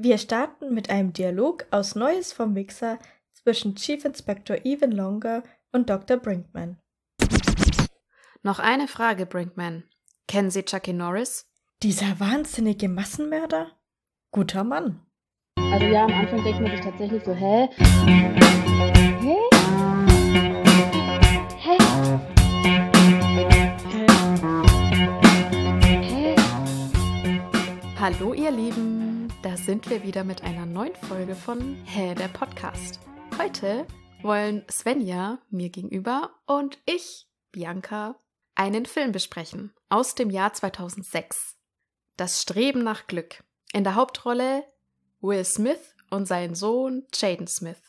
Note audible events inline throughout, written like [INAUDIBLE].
Wir starten mit einem Dialog aus Neues vom Mixer zwischen Chief Inspector Evan Longer und Dr. Brinkman. Noch eine Frage, Brinkman. Kennen Sie Chucky Norris? Dieser wahnsinnige Massenmörder? Guter Mann. Also ja, am Anfang denkt man sich tatsächlich so, hä? Hä? Hä? Hä? Hallo ihr Lieben, da sind wir wieder mit einer neuen Folge von Hä, der Podcast. Heute wollen Svenja mir gegenüber und ich, Bianca, einen Film besprechen aus dem Jahr 2006. Das Streben nach Glück. In der Hauptrolle Will Smith und sein Sohn Jaden Smith.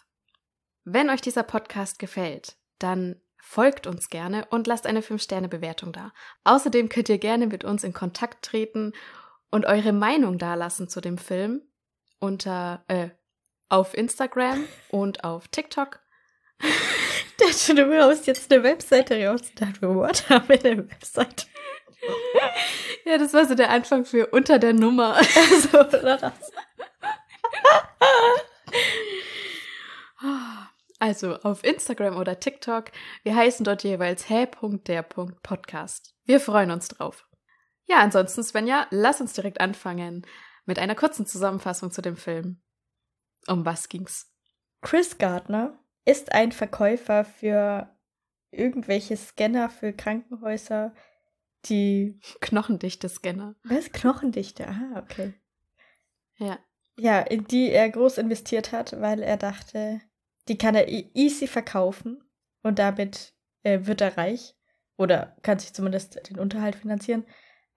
Wenn euch dieser Podcast gefällt, dann folgt uns gerne und lasst eine 5-Sterne-Bewertung da. Außerdem könnt ihr gerne mit uns in Kontakt treten und eure Meinung dalassen zu dem Film unter äh, auf Instagram [LAUGHS] und auf TikTok. [LAUGHS] Der du brauchst jetzt eine Webseite raus. Ich dachte, what haben wir eine Webseite? [LAUGHS] Ja, das war so der Anfang für unter der Nummer. Also, oder das? Also auf Instagram oder TikTok. Wir heißen dort jeweils hä.der.podcast. Wir freuen uns drauf. Ja, ansonsten, Svenja, lass uns direkt anfangen mit einer kurzen Zusammenfassung zu dem Film. Um was ging's? Chris Gardner ist ein Verkäufer für irgendwelche Scanner für Krankenhäuser, die. [LAUGHS] Knochendichte Scanner. Was? Knochendichte? Ah, okay. Ja. Ja, in die er groß investiert hat, weil er dachte, die kann er e- easy verkaufen und damit äh, wird er reich oder kann sich zumindest den Unterhalt finanzieren.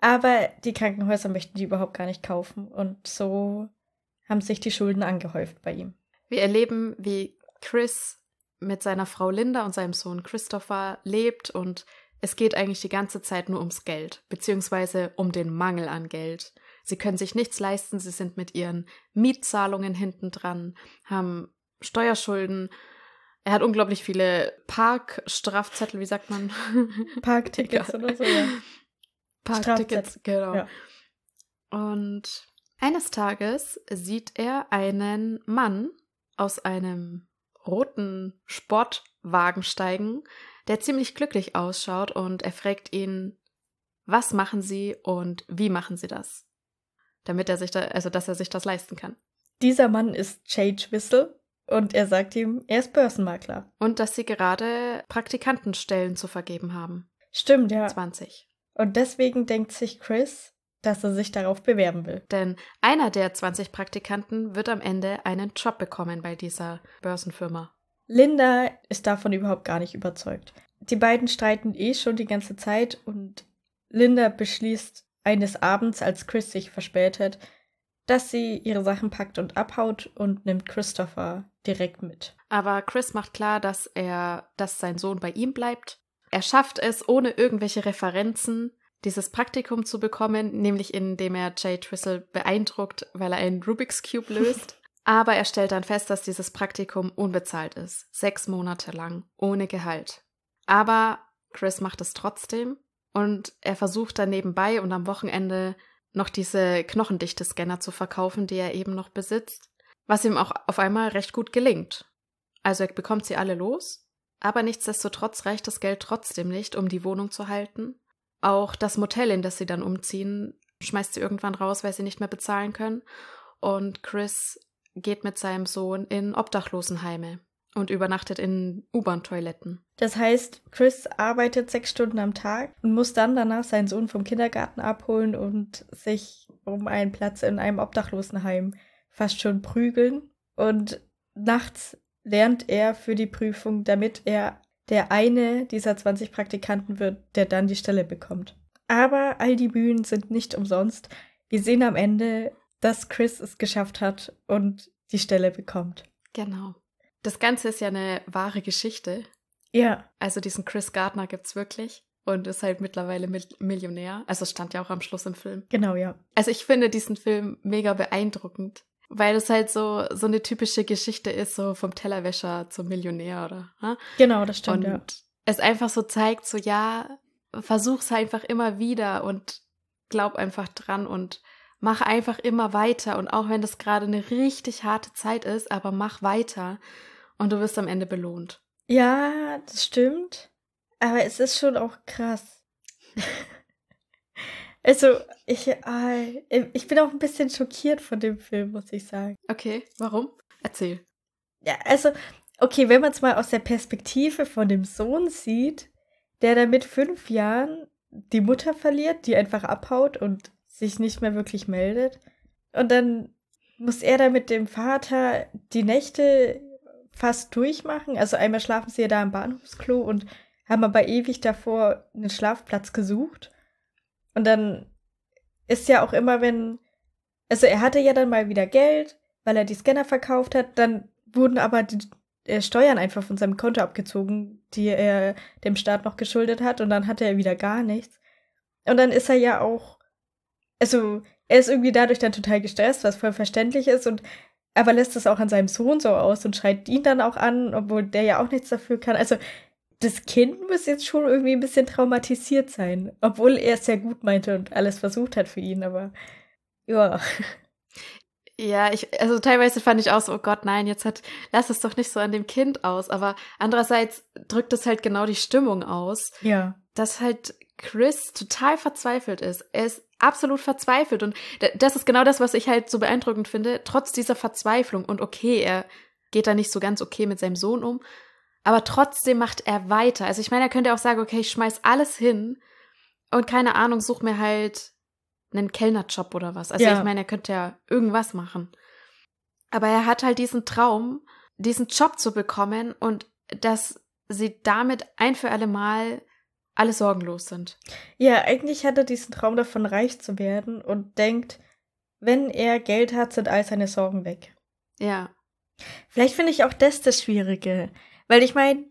Aber die Krankenhäuser möchten die überhaupt gar nicht kaufen und so haben sich die Schulden angehäuft bei ihm. Wir erleben, wie Chris mit seiner Frau Linda und seinem Sohn Christopher lebt und es geht eigentlich die ganze Zeit nur ums Geld, beziehungsweise um den Mangel an Geld. Sie können sich nichts leisten, sie sind mit ihren Mietzahlungen hinten dran, haben Steuerschulden. Er hat unglaublich viele Parkstrafzettel, wie sagt man? Parktickets [LAUGHS] oder so, ja. Parktickets, genau. Ja. Und eines Tages sieht er einen Mann aus einem roten Sportwagen steigen, der ziemlich glücklich ausschaut und er fragt ihn, was machen Sie und wie machen Sie das? Damit er sich da, also dass er sich das leisten kann. Dieser Mann ist Jade Whistle und er sagt ihm, er ist Börsenmakler. Und dass sie gerade Praktikantenstellen zu vergeben haben. Stimmt, ja. 20. Und deswegen denkt sich Chris, dass er sich darauf bewerben will. Denn einer der 20 Praktikanten wird am Ende einen Job bekommen bei dieser Börsenfirma. Linda ist davon überhaupt gar nicht überzeugt. Die beiden streiten eh schon die ganze Zeit und Linda beschließt eines Abends, als Chris sich verspätet, dass sie ihre Sachen packt und abhaut und nimmt Christopher direkt mit. Aber Chris macht klar, dass er, dass sein Sohn bei ihm bleibt. Er schafft es, ohne irgendwelche Referenzen, dieses Praktikum zu bekommen, nämlich indem er Jay Twistle beeindruckt, weil er einen Rubik's Cube löst. [LAUGHS] Aber er stellt dann fest, dass dieses Praktikum unbezahlt ist. Sechs Monate lang, ohne Gehalt. Aber Chris macht es trotzdem und er versucht dann nebenbei und am Wochenende noch diese knochendichte Scanner zu verkaufen, die er eben noch besitzt, was ihm auch auf einmal recht gut gelingt. Also er bekommt sie alle los, aber nichtsdestotrotz reicht das Geld trotzdem nicht, um die Wohnung zu halten. Auch das Motel, in das sie dann umziehen, schmeißt sie irgendwann raus, weil sie nicht mehr bezahlen können. Und Chris geht mit seinem Sohn in Obdachlosenheime und übernachtet in U-Bahn-Toiletten. Das heißt, Chris arbeitet sechs Stunden am Tag und muss dann danach seinen Sohn vom Kindergarten abholen und sich um einen Platz in einem Obdachlosenheim fast schon prügeln. Und nachts lernt er für die Prüfung, damit er der eine dieser 20 Praktikanten wird, der dann die Stelle bekommt. Aber all die Mühen sind nicht umsonst. Wir sehen am Ende, dass Chris es geschafft hat und die Stelle bekommt. Genau. Das Ganze ist ja eine wahre Geschichte. Ja, Also diesen Chris Gardner gibt's wirklich und ist halt mittlerweile Mil Millionär. Also es stand ja auch am Schluss im Film. genau, ja. Also ich finde diesen Film mega beeindruckend, weil es halt so so eine typische Geschichte ist, so vom Tellerwäscher zum Millionär oder. Ha? Genau, das stimmt, und ja. es einfach so zeigt, so ja, versuch's einfach immer wieder und glaub einfach dran und Mach einfach immer weiter und auch wenn das gerade eine richtig harte Zeit ist, aber mach weiter und du wirst am Ende belohnt. Ja, das stimmt. Aber es ist schon auch krass. [LAUGHS] also, ich, äh, ich bin auch ein bisschen schockiert von dem Film, muss ich sagen. Okay, warum? Erzähl. Ja, also, okay, wenn man es mal aus der Perspektive von dem Sohn sieht, der dann mit fünf Jahren die Mutter verliert, die einfach abhaut und sich nicht mehr wirklich meldet. Und dann muss er da mit dem Vater die Nächte fast durchmachen. Also einmal schlafen sie ja da im Bahnhofsklo und haben aber ewig davor einen Schlafplatz gesucht. Und dann ist ja auch immer, wenn. Also er hatte ja dann mal wieder Geld, weil er die Scanner verkauft hat. Dann wurden aber die äh, Steuern einfach von seinem Konto abgezogen, die er dem Staat noch geschuldet hat. Und dann hatte er wieder gar nichts. Und dann ist er ja auch. Also er ist irgendwie dadurch dann total gestresst, was voll verständlich ist. Und aber lässt das auch an seinem Sohn so aus und schreit ihn dann auch an, obwohl der ja auch nichts dafür kann. Also das Kind muss jetzt schon irgendwie ein bisschen traumatisiert sein, obwohl er es sehr gut meinte und alles versucht hat für ihn, aber ja. Ja, ich, also teilweise fand ich auch so, oh Gott, nein, jetzt hat, lass es doch nicht so an dem Kind aus. Aber andererseits drückt es halt genau die Stimmung aus. Ja. Dass halt Chris total verzweifelt ist. Er ist absolut verzweifelt. Und das ist genau das, was ich halt so beeindruckend finde. Trotz dieser Verzweiflung und okay, er geht da nicht so ganz okay mit seinem Sohn um, aber trotzdem macht er weiter. Also ich meine, er könnte auch sagen, okay, ich schmeiß alles hin und keine Ahnung, such mir halt einen Kellnerjob oder was. Also ja. ich meine, er könnte ja irgendwas machen. Aber er hat halt diesen Traum, diesen Job zu bekommen und dass sie damit ein für alle Mal alle sorgenlos sind. Ja, eigentlich hat er diesen Traum davon, reich zu werden und denkt, wenn er Geld hat, sind all seine Sorgen weg. Ja. Vielleicht finde ich auch das das Schwierige. Weil ich meine,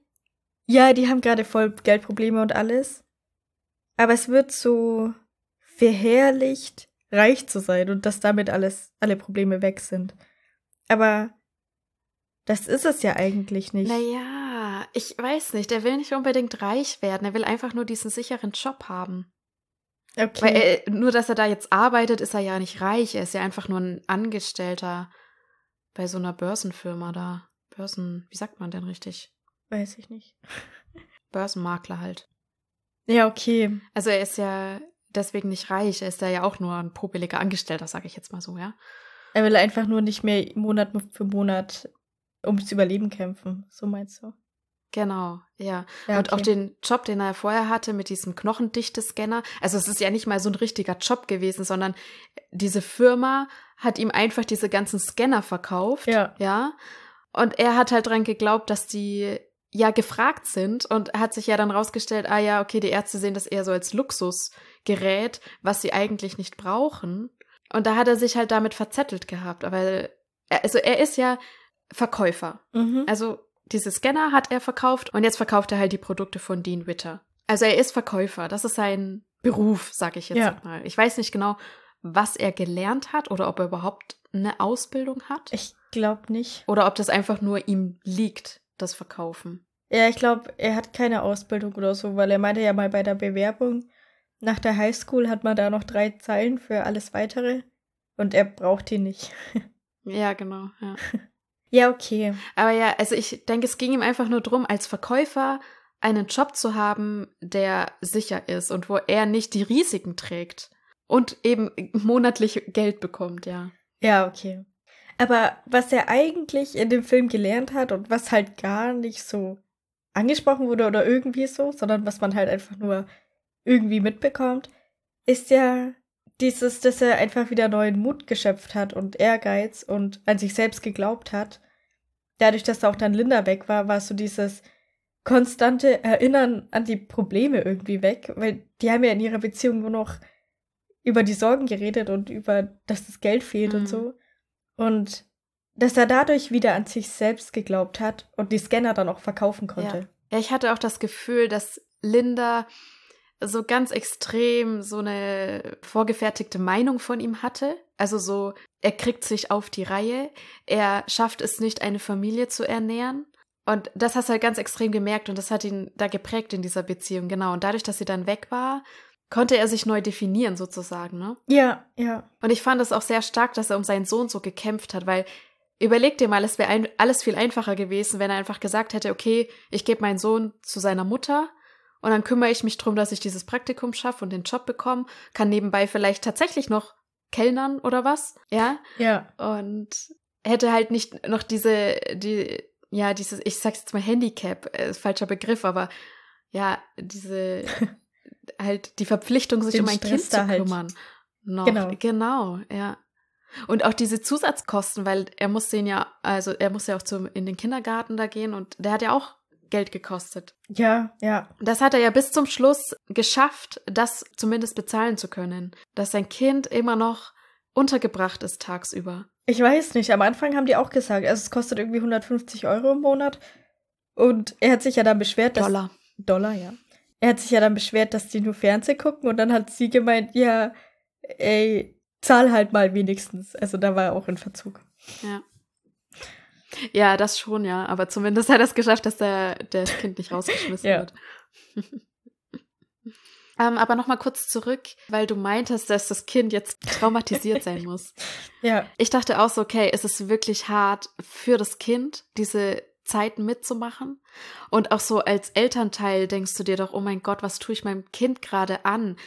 ja, die haben gerade voll Geldprobleme und alles. Aber es wird so verherrlicht, reich zu sein und dass damit alles, alle Probleme weg sind. Aber das ist es ja eigentlich nicht. Naja, ich weiß nicht. Er will nicht unbedingt reich werden. Er will einfach nur diesen sicheren Job haben. Okay. Weil er, nur, dass er da jetzt arbeitet, ist er ja nicht reich. Er ist ja einfach nur ein Angestellter bei so einer Börsenfirma da. Börsen, wie sagt man denn richtig? Weiß ich nicht. [LAUGHS] Börsenmakler halt. Ja, okay. Also er ist ja deswegen nicht reich. Er ist ja auch nur ein popeliger Angestellter, sage ich jetzt mal so, ja. Er will einfach nur nicht mehr Monat für Monat ums Überleben kämpfen. So meinst du? Genau, ja. ja und auch den Job, den er vorher hatte mit diesem knochendichte Scanner. Also es ist ja nicht mal so ein richtiger Job gewesen, sondern diese Firma hat ihm einfach diese ganzen Scanner verkauft. Ja. Ja. Und er hat halt dran geglaubt, dass die ja gefragt sind und hat sich ja dann rausgestellt, ah ja, okay, die Ärzte sehen das eher so als Luxusgerät, was sie eigentlich nicht brauchen. Und da hat er sich halt damit verzettelt gehabt. Aber also er ist ja Verkäufer. Mhm. Also diese Scanner hat er verkauft und jetzt verkauft er halt die Produkte von Dean Witter. Also er ist Verkäufer. Das ist sein Beruf, sag ich jetzt ja. mal. Ich weiß nicht genau, was er gelernt hat oder ob er überhaupt eine Ausbildung hat. Ich glaube nicht. Oder ob das einfach nur ihm liegt, das Verkaufen. Ja, ich glaube, er hat keine Ausbildung oder so, weil er meinte ja mal bei der Bewerbung, nach der Highschool hat man da noch drei Zeilen für alles weitere und er braucht die nicht. [LAUGHS] Ja, genau, ja. [LAUGHS] ja, okay. Aber ja, also ich denke, es ging ihm einfach nur darum, als Verkäufer einen Job zu haben, der sicher ist und wo er nicht die Risiken trägt und eben monatlich Geld bekommt, ja. Ja, okay. Aber was er eigentlich in dem Film gelernt hat und was halt gar nicht so angesprochen wurde oder irgendwie so, sondern was man halt einfach nur irgendwie mitbekommt, ist ja dieses, dass er einfach wieder neuen Mut geschöpft hat und Ehrgeiz und an sich selbst geglaubt hat. Dadurch, dass da auch dann Linda weg war, war so dieses konstante Erinnern an die Probleme irgendwie weg, weil die haben ja in ihrer Beziehung nur noch über die Sorgen geredet und über, dass das Geld fehlt mhm. und so. Und dass er dadurch wieder an sich selbst geglaubt hat und die Scanner dann auch verkaufen konnte. Ja. ja, ich hatte auch das Gefühl, dass Linda so ganz extrem so eine vorgefertigte Meinung von ihm hatte. Also so, er kriegt sich auf die Reihe, er schafft es nicht, eine Familie zu ernähren. Und das hast du halt ganz extrem gemerkt und das hat ihn da geprägt in dieser Beziehung, genau. Und dadurch, dass sie dann weg war, konnte er sich neu definieren sozusagen, ne? Ja, ja. Und ich fand es auch sehr stark, dass er um seinen Sohn so gekämpft hat, weil überleg dir mal, es wäre alles viel einfacher gewesen, wenn er einfach gesagt hätte, okay, ich gebe meinen Sohn zu seiner Mutter und dann kümmere ich mich drum, dass ich dieses Praktikum schaffe und den Job bekomme, kann nebenbei vielleicht tatsächlich noch Kellnern oder was, ja? Ja. Und hätte halt nicht noch diese, die, ja, dieses, ich sag's jetzt mal Handicap, äh, falscher Begriff, aber ja, diese, [LAUGHS] halt die Verpflichtung, sich Den um ein Stress Kind zu halt. kümmern. Noch. Genau. Genau, ja. Und auch diese Zusatzkosten, weil er muss den ja, also er muss ja auch zum, in den Kindergarten da gehen und der hat ja auch Geld gekostet. Ja, ja. Das hat er ja bis zum Schluss geschafft, das zumindest bezahlen zu können. Dass sein Kind immer noch untergebracht ist tagsüber. Ich weiß nicht, am Anfang haben die auch gesagt, also es kostet irgendwie 150 Euro im Monat. Und er hat sich ja dann beschwert, dass. Dollar. Dollar, ja. Er hat sich ja dann beschwert, dass die nur Fernsehen gucken und dann hat sie gemeint, ja, ey, zahl halt mal wenigstens. Also da war er auch in Verzug. Ja. Ja, das schon, ja. Aber zumindest hat er es geschafft, dass der, der das Kind nicht [LAUGHS] rausgeschmissen Ja. wird. [LAUGHS] ähm, aber nochmal kurz zurück, weil du meintest, dass das Kind jetzt traumatisiert sein [LAUGHS] muss. Ja, Ich dachte auch so, okay, es ist wirklich hart für das Kind, diese Zeiten mitzumachen. Und auch so als Elternteil denkst du dir doch, oh mein Gott, was tue ich meinem Kind gerade an?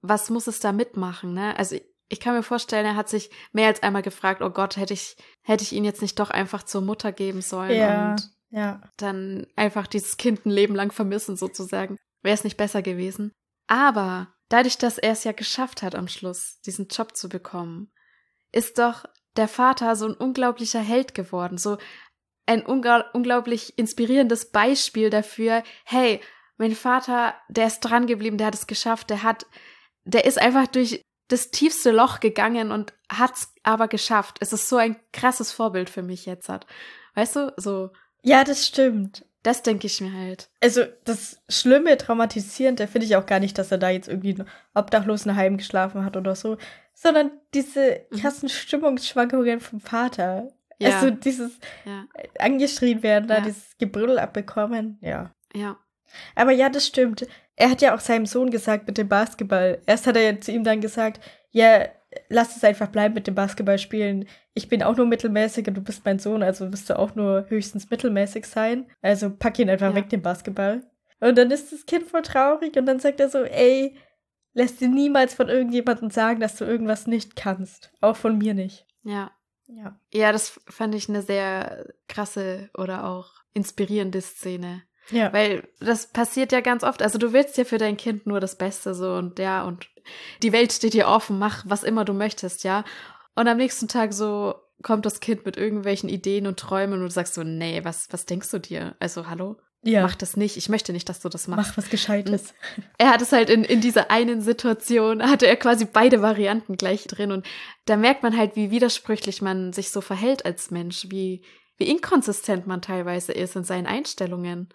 Was muss es da mitmachen, ne? Also ich kann mir vorstellen, er hat sich mehr als einmal gefragt, oh Gott, hätte ich, hätte ich ihn jetzt nicht doch einfach zur Mutter geben sollen ja, und ja. dann einfach dieses Kind ein Leben lang vermissen, sozusagen. Wäre es nicht besser gewesen. Aber dadurch, dass er es ja geschafft hat am Schluss, diesen Job zu bekommen, ist doch der Vater so ein unglaublicher Held geworden, so ein unglaublich inspirierendes Beispiel dafür, hey, mein Vater, der ist dran geblieben, der hat es geschafft, der hat, der ist einfach durch das tiefste Loch gegangen und hat's aber geschafft. Es ist so ein krasses Vorbild für mich jetzt hat. Weißt du, so, Ja, das stimmt. das denke ich mir halt. Also das Schlimme, Traumatisierende finde ich auch gar nicht, dass er da jetzt irgendwie in Obdachlosenheim geschlafen hat oder so, sondern diese Mhm. krassen Stimmungsschwankungen vom Vater. Ja. Also dieses Ja, angeschrien werden, da Ja. dieses Gebrüll abbekommen, ja. ja, Aber ja, das stimmt. Er hat ja auch seinem Sohn gesagt mit dem Basketball. Erst hat er ja zu ihm dann gesagt, ja, lass es einfach bleiben mit dem Basketball spielen. Ich bin auch nur mittelmäßig und du bist mein Sohn, also wirst du auch nur höchstens mittelmäßig sein. Also pack ihn einfach Ja. weg, den Basketball. Und dann ist das Kind voll traurig und dann sagt er so, ey, lass dir niemals von irgendjemandem sagen, dass du irgendwas nicht kannst. Auch von mir nicht. ja. Ja. Ja, das fand ich eine sehr krasse oder auch inspirierende Szene. Ja. Weil das passiert ja ganz oft. Also du willst ja für dein Kind nur das Beste so und ja, und die Welt steht dir offen, mach was immer du möchtest, ja. Und am nächsten Tag so kommt das Kind mit irgendwelchen Ideen und Träumen und du sagst so, nee, was, was denkst du dir? Also, hallo? Ja. Mach das nicht. Ich möchte nicht, dass du das machst. Mach was Gescheites. Er hat es halt in, in dieser einen Situation, hatte er quasi beide Varianten gleich drin. Und da merkt man halt, wie widersprüchlich man sich so verhält als Mensch, wie, wie inkonsistent man teilweise ist in seinen Einstellungen.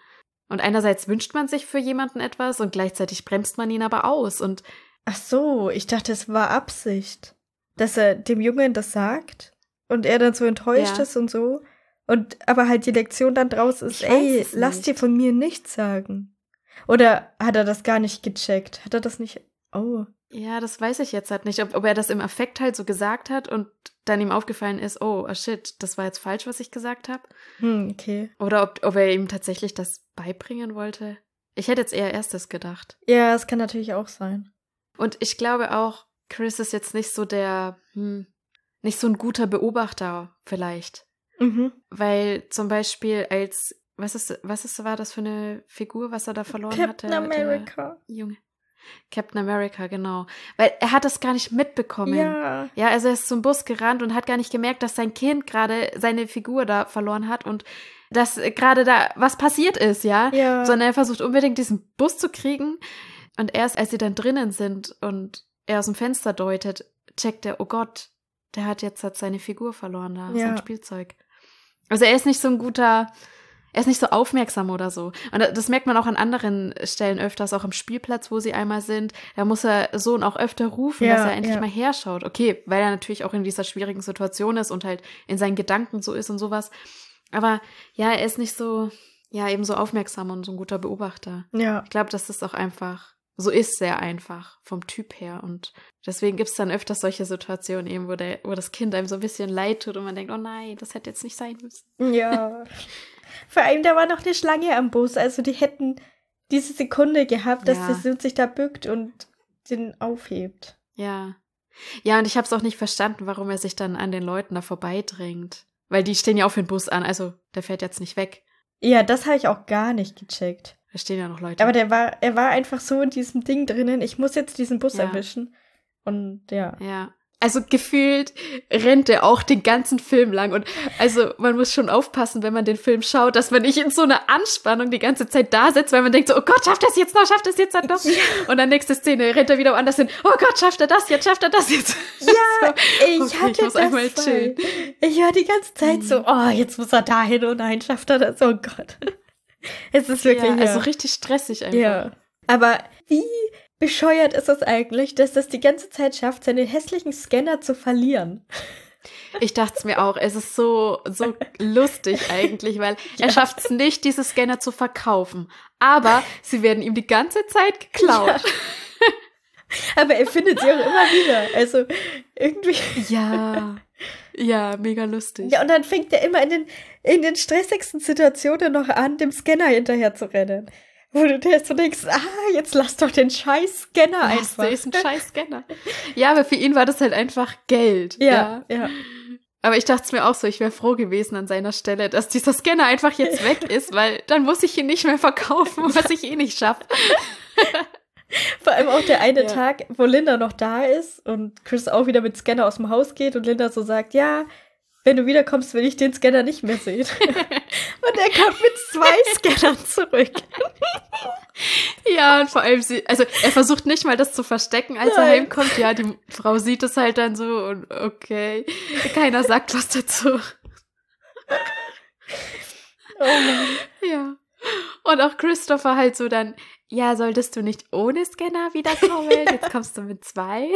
Und einerseits wünscht man sich für jemanden etwas und gleichzeitig bremst man ihn aber aus. Und Ach so, ich dachte, es war Absicht, dass er dem Jungen das sagt und er dann so enttäuscht Ja. ist und so. Und aber halt die Lektion dann draus ist, ey, lass nicht. dir von mir nichts sagen. Oder hat er das gar nicht gecheckt? Hat er das nicht? Oh. ja, das weiß ich jetzt halt nicht, ob, ob er das im Affekt halt so gesagt hat und dann ihm aufgefallen ist, oh, oh shit, das war jetzt falsch, was ich gesagt habe. Hm, okay. Oder ob, ob er ihm tatsächlich das beibringen wollte. Ich hätte jetzt eher erstes gedacht. Ja, es kann natürlich auch sein. Und ich glaube auch, Chris ist jetzt nicht so der, hm, nicht so ein guter Beobachter vielleicht. Mhm. Weil zum Beispiel als, was ist, was ist, war das für eine Figur, was er da verloren Captain hatte? America. Der Junge. Captain America, genau. Weil er hat das gar nicht mitbekommen. Ja. Ja, also er ist zum Bus gerannt und hat gar nicht gemerkt, dass sein Kind gerade seine Figur da verloren hat und dass gerade da was passiert ist, ja. Ja. Sondern er versucht unbedingt diesen Bus zu kriegen. Und erst als sie dann drinnen sind und er aus dem Fenster deutet, checkt er, oh Gott, der hat jetzt halt seine Figur verloren da, Ja. sein Spielzeug. Also er ist nicht so ein guter, er ist nicht so aufmerksam oder so. Und das merkt man auch an anderen Stellen öfters, auch am Spielplatz, wo sie einmal sind. Da muss er Sohn auch öfter rufen, Ja, dass er endlich ja. mal herschaut. Okay, weil er natürlich auch in dieser schwierigen Situation ist und halt in seinen Gedanken so ist und sowas. Aber ja, er ist nicht so, ja, eben so aufmerksam und so ein guter Beobachter. Ja. Ich glaube, das ist auch einfach so ist er einfach vom Typ her. Und deswegen gibt es dann öfters solche Situationen eben, wo, der, wo das Kind einem so ein bisschen leid tut und man denkt, oh nein, das hätte jetzt nicht sein müssen. Ja. [LAUGHS] Vor allem, da war noch eine Schlange am Bus. Also die hätten diese Sekunde gehabt, dass Ja. sie sich da bückt und den aufhebt. Ja. Ja, und ich habe es auch nicht verstanden, warum er sich dann an den Leuten da vorbeidrängt. Weil die stehen ja auf den Bus an, also der fährt jetzt nicht weg. Ja, das habe ich auch gar nicht gecheckt. Da stehen ja noch Leute. Aber der war, er war einfach so in diesem Ding drinnen, ich muss jetzt diesen Bus Ja. erwischen. Und ja. Ja. Also gefühlt rennt er auch den ganzen Film lang. Und also man muss schon aufpassen, wenn man den Film schaut, dass man nicht in so einer Anspannung die ganze Zeit da sitzt, weil man denkt so, oh Gott, schafft er es jetzt noch, schafft er es jetzt noch. Und dann nächste Szene rennt er wieder woanders hin. Oh Gott, schafft er das jetzt, schafft er das jetzt. [LAUGHS] Ja, ich Okay, hatte ich muss das einmal chillen. Ich war die ganze Zeit so, oh, jetzt muss er dahin und nein, schafft er das. Oh Gott. Es ist wirklich, ja, ja. also richtig stressig einfach. Ja. Aber wie bescheuert ist es eigentlich, dass das die ganze Zeit schafft, seinen hässlichen Scanner zu verlieren? Ich dachte es mir auch. Es ist so, so lustig [LAUGHS] eigentlich, weil er Ja. schafft es nicht, diese Scanner zu verkaufen. Aber sie werden ihm die ganze Zeit geklaut. Aber er findet sie auch [LAUGHS] immer wieder. Also irgendwie. Ja. [LAUGHS] Ja, mega lustig. Ja, und dann fängt er immer in den, in den stressigsten Situationen noch an, dem Scanner hinterher zu rennen. Wo du dir so denkst, ah, jetzt lass doch den scheiß Scanner einfach. der ist ein scheiß Scanner. Ja, aber für ihn war das halt einfach Geld. ja, ja. Aber ich dachte es mir auch so, ich wäre froh gewesen an seiner Stelle, dass dieser Scanner einfach jetzt [LAUGHS] weg ist, weil dann muss ich ihn nicht mehr verkaufen, was ich eh nicht schaffe. [LAUGHS] Vor allem auch der eine Ja. Tag, wo Linda noch da ist und Chris auch wieder mit Scanner aus dem Haus geht und Linda so sagt, ja, wenn du wiederkommst, will ich den Scanner nicht mehr sehen. [LAUGHS] und er kommt mit zwei Scannern zurück. [LAUGHS] Ja, und vor allem sie, also er versucht nicht mal das zu verstecken, als er Nein. heimkommt. Ja, die Frau sieht es halt dann so und okay, keiner sagt was dazu. Oh Mann. Ja. Und auch Christopher halt so dann, ja, solltest du nicht ohne Scanner wiederkommen? [LAUGHS] Jetzt kommst du mit zwei.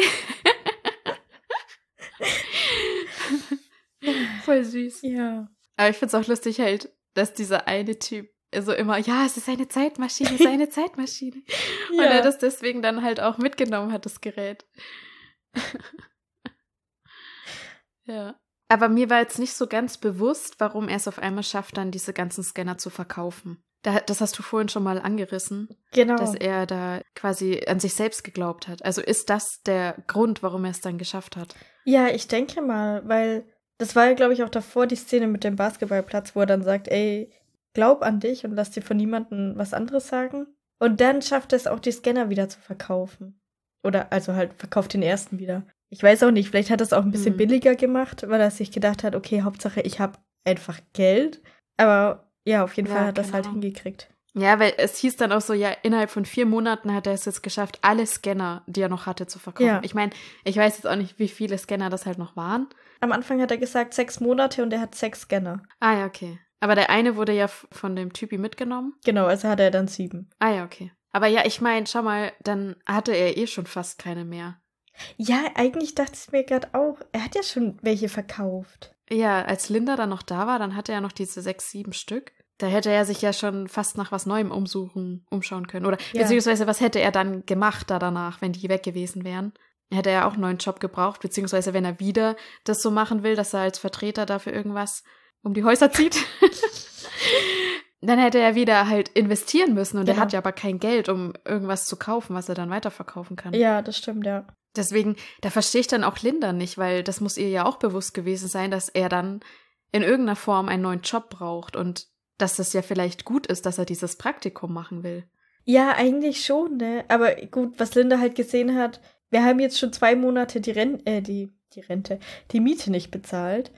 Voll süß. Ja. Aber ich find's auch lustig halt, dass dieser eine Typ so immer, ja, es ist eine Zeitmaschine, es ist eine [LAUGHS] Zeitmaschine. Und er das deswegen dann halt auch mitgenommen hat, das Gerät. [LAUGHS] ja. Aber mir war jetzt nicht so ganz bewusst, warum er es auf einmal schafft, dann diese ganzen Scanner zu verkaufen. Da, das hast du vorhin schon mal angerissen, genau. dass er da quasi an sich selbst geglaubt hat. Also ist das der Grund, warum er es dann geschafft hat? Ja, ich denke mal, weil das war ja, glaube ich, auch davor die Szene mit dem Basketballplatz, wo er dann sagt, ey, glaub an dich und lass dir von niemandem was anderes sagen. Und dann schafft er es auch, die Scanner wieder zu verkaufen. Oder also halt verkauft den ersten wieder. Ich weiß auch nicht, vielleicht hat er es auch ein bisschen Mhm. billiger gemacht, weil er sich gedacht hat, okay, Hauptsache ich habe einfach Geld. Aber ja, auf jeden Ja, Fall hat er es keine halt hingekriegt. Ja, weil es hieß dann auch so, ja, innerhalb von vier Monaten hat er es jetzt geschafft, alle Scanner, die er noch hatte, zu verkaufen. Ja. Ich meine, ich weiß jetzt auch nicht, wie viele Scanner das halt noch waren. Am Anfang hat er gesagt, sechs Monate und er hat sechs Scanner. Ah ja, okay. Aber der eine wurde ja von dem Typi mitgenommen. Genau, also hat er dann sieben. Ah ja, okay. Aber ja, ich meine, schau mal, dann hatte er eh schon fast keine mehr. Ja, eigentlich dachte ich mir gerade auch, er hat ja schon welche verkauft. Ja, als Linda dann noch da war, dann hatte er noch diese sechs, sieben Stück. Da hätte er sich ja schon fast nach was Neuem umsuchen, umschauen können. Oder Ja. beziehungsweise was hätte er dann gemacht da danach, wenn die weg gewesen wären? Hätte er auch einen neuen Job gebraucht, beziehungsweise wenn er wieder das so machen will, dass er als Vertreter dafür irgendwas um die Häuser zieht, [LAUGHS] dann hätte er wieder halt investieren müssen und er Genau. hat ja aber kein Geld, um irgendwas zu kaufen, was er dann weiterverkaufen kann. Ja, das stimmt, ja. Deswegen, da verstehe ich dann auch Linda nicht, weil das muss ihr ja auch bewusst gewesen sein, dass er dann in irgendeiner Form einen neuen Job braucht und dass es ja vielleicht gut ist, dass er dieses Praktikum machen will. Ja, eigentlich schon, ne? Aber gut, was Linda halt gesehen hat, wir haben jetzt schon zwei Monate die Rente, äh, die, die Rente, die Miete nicht bezahlt.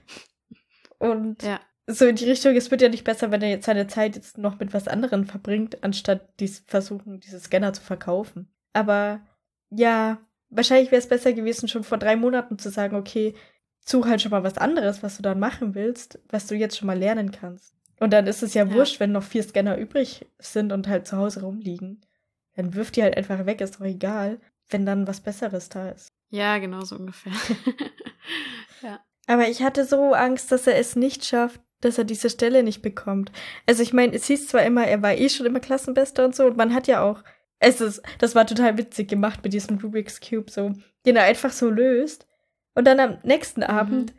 Und Ja. so in die Richtung, es wird ja nicht besser, wenn er jetzt seine Zeit jetzt noch mit was anderem verbringt, anstatt dies versuchen, diese Scanner zu verkaufen. Aber ja, wahrscheinlich wäre es besser gewesen, schon vor drei Monaten zu sagen, okay, such halt schon mal was anderes, was du dann machen willst, was du jetzt schon mal lernen kannst. Und dann ist es ja, Ja. wurscht, wenn noch vier Scanner übrig sind und halt zu Hause rumliegen. Dann wirft die halt einfach weg, ist doch egal, wenn dann was Besseres da ist. Ja, genau so ungefähr. [LAUGHS] ja. Aber ich hatte so Angst, dass er es nicht schafft, dass er diese Stelle nicht bekommt. Also ich meine, es hieß zwar immer, er war eh schon immer Klassenbester und so, und man hat ja auch Es ist, das war total witzig gemacht mit diesem Rubik's Cube, so, den er einfach so löst. Und dann am nächsten Abend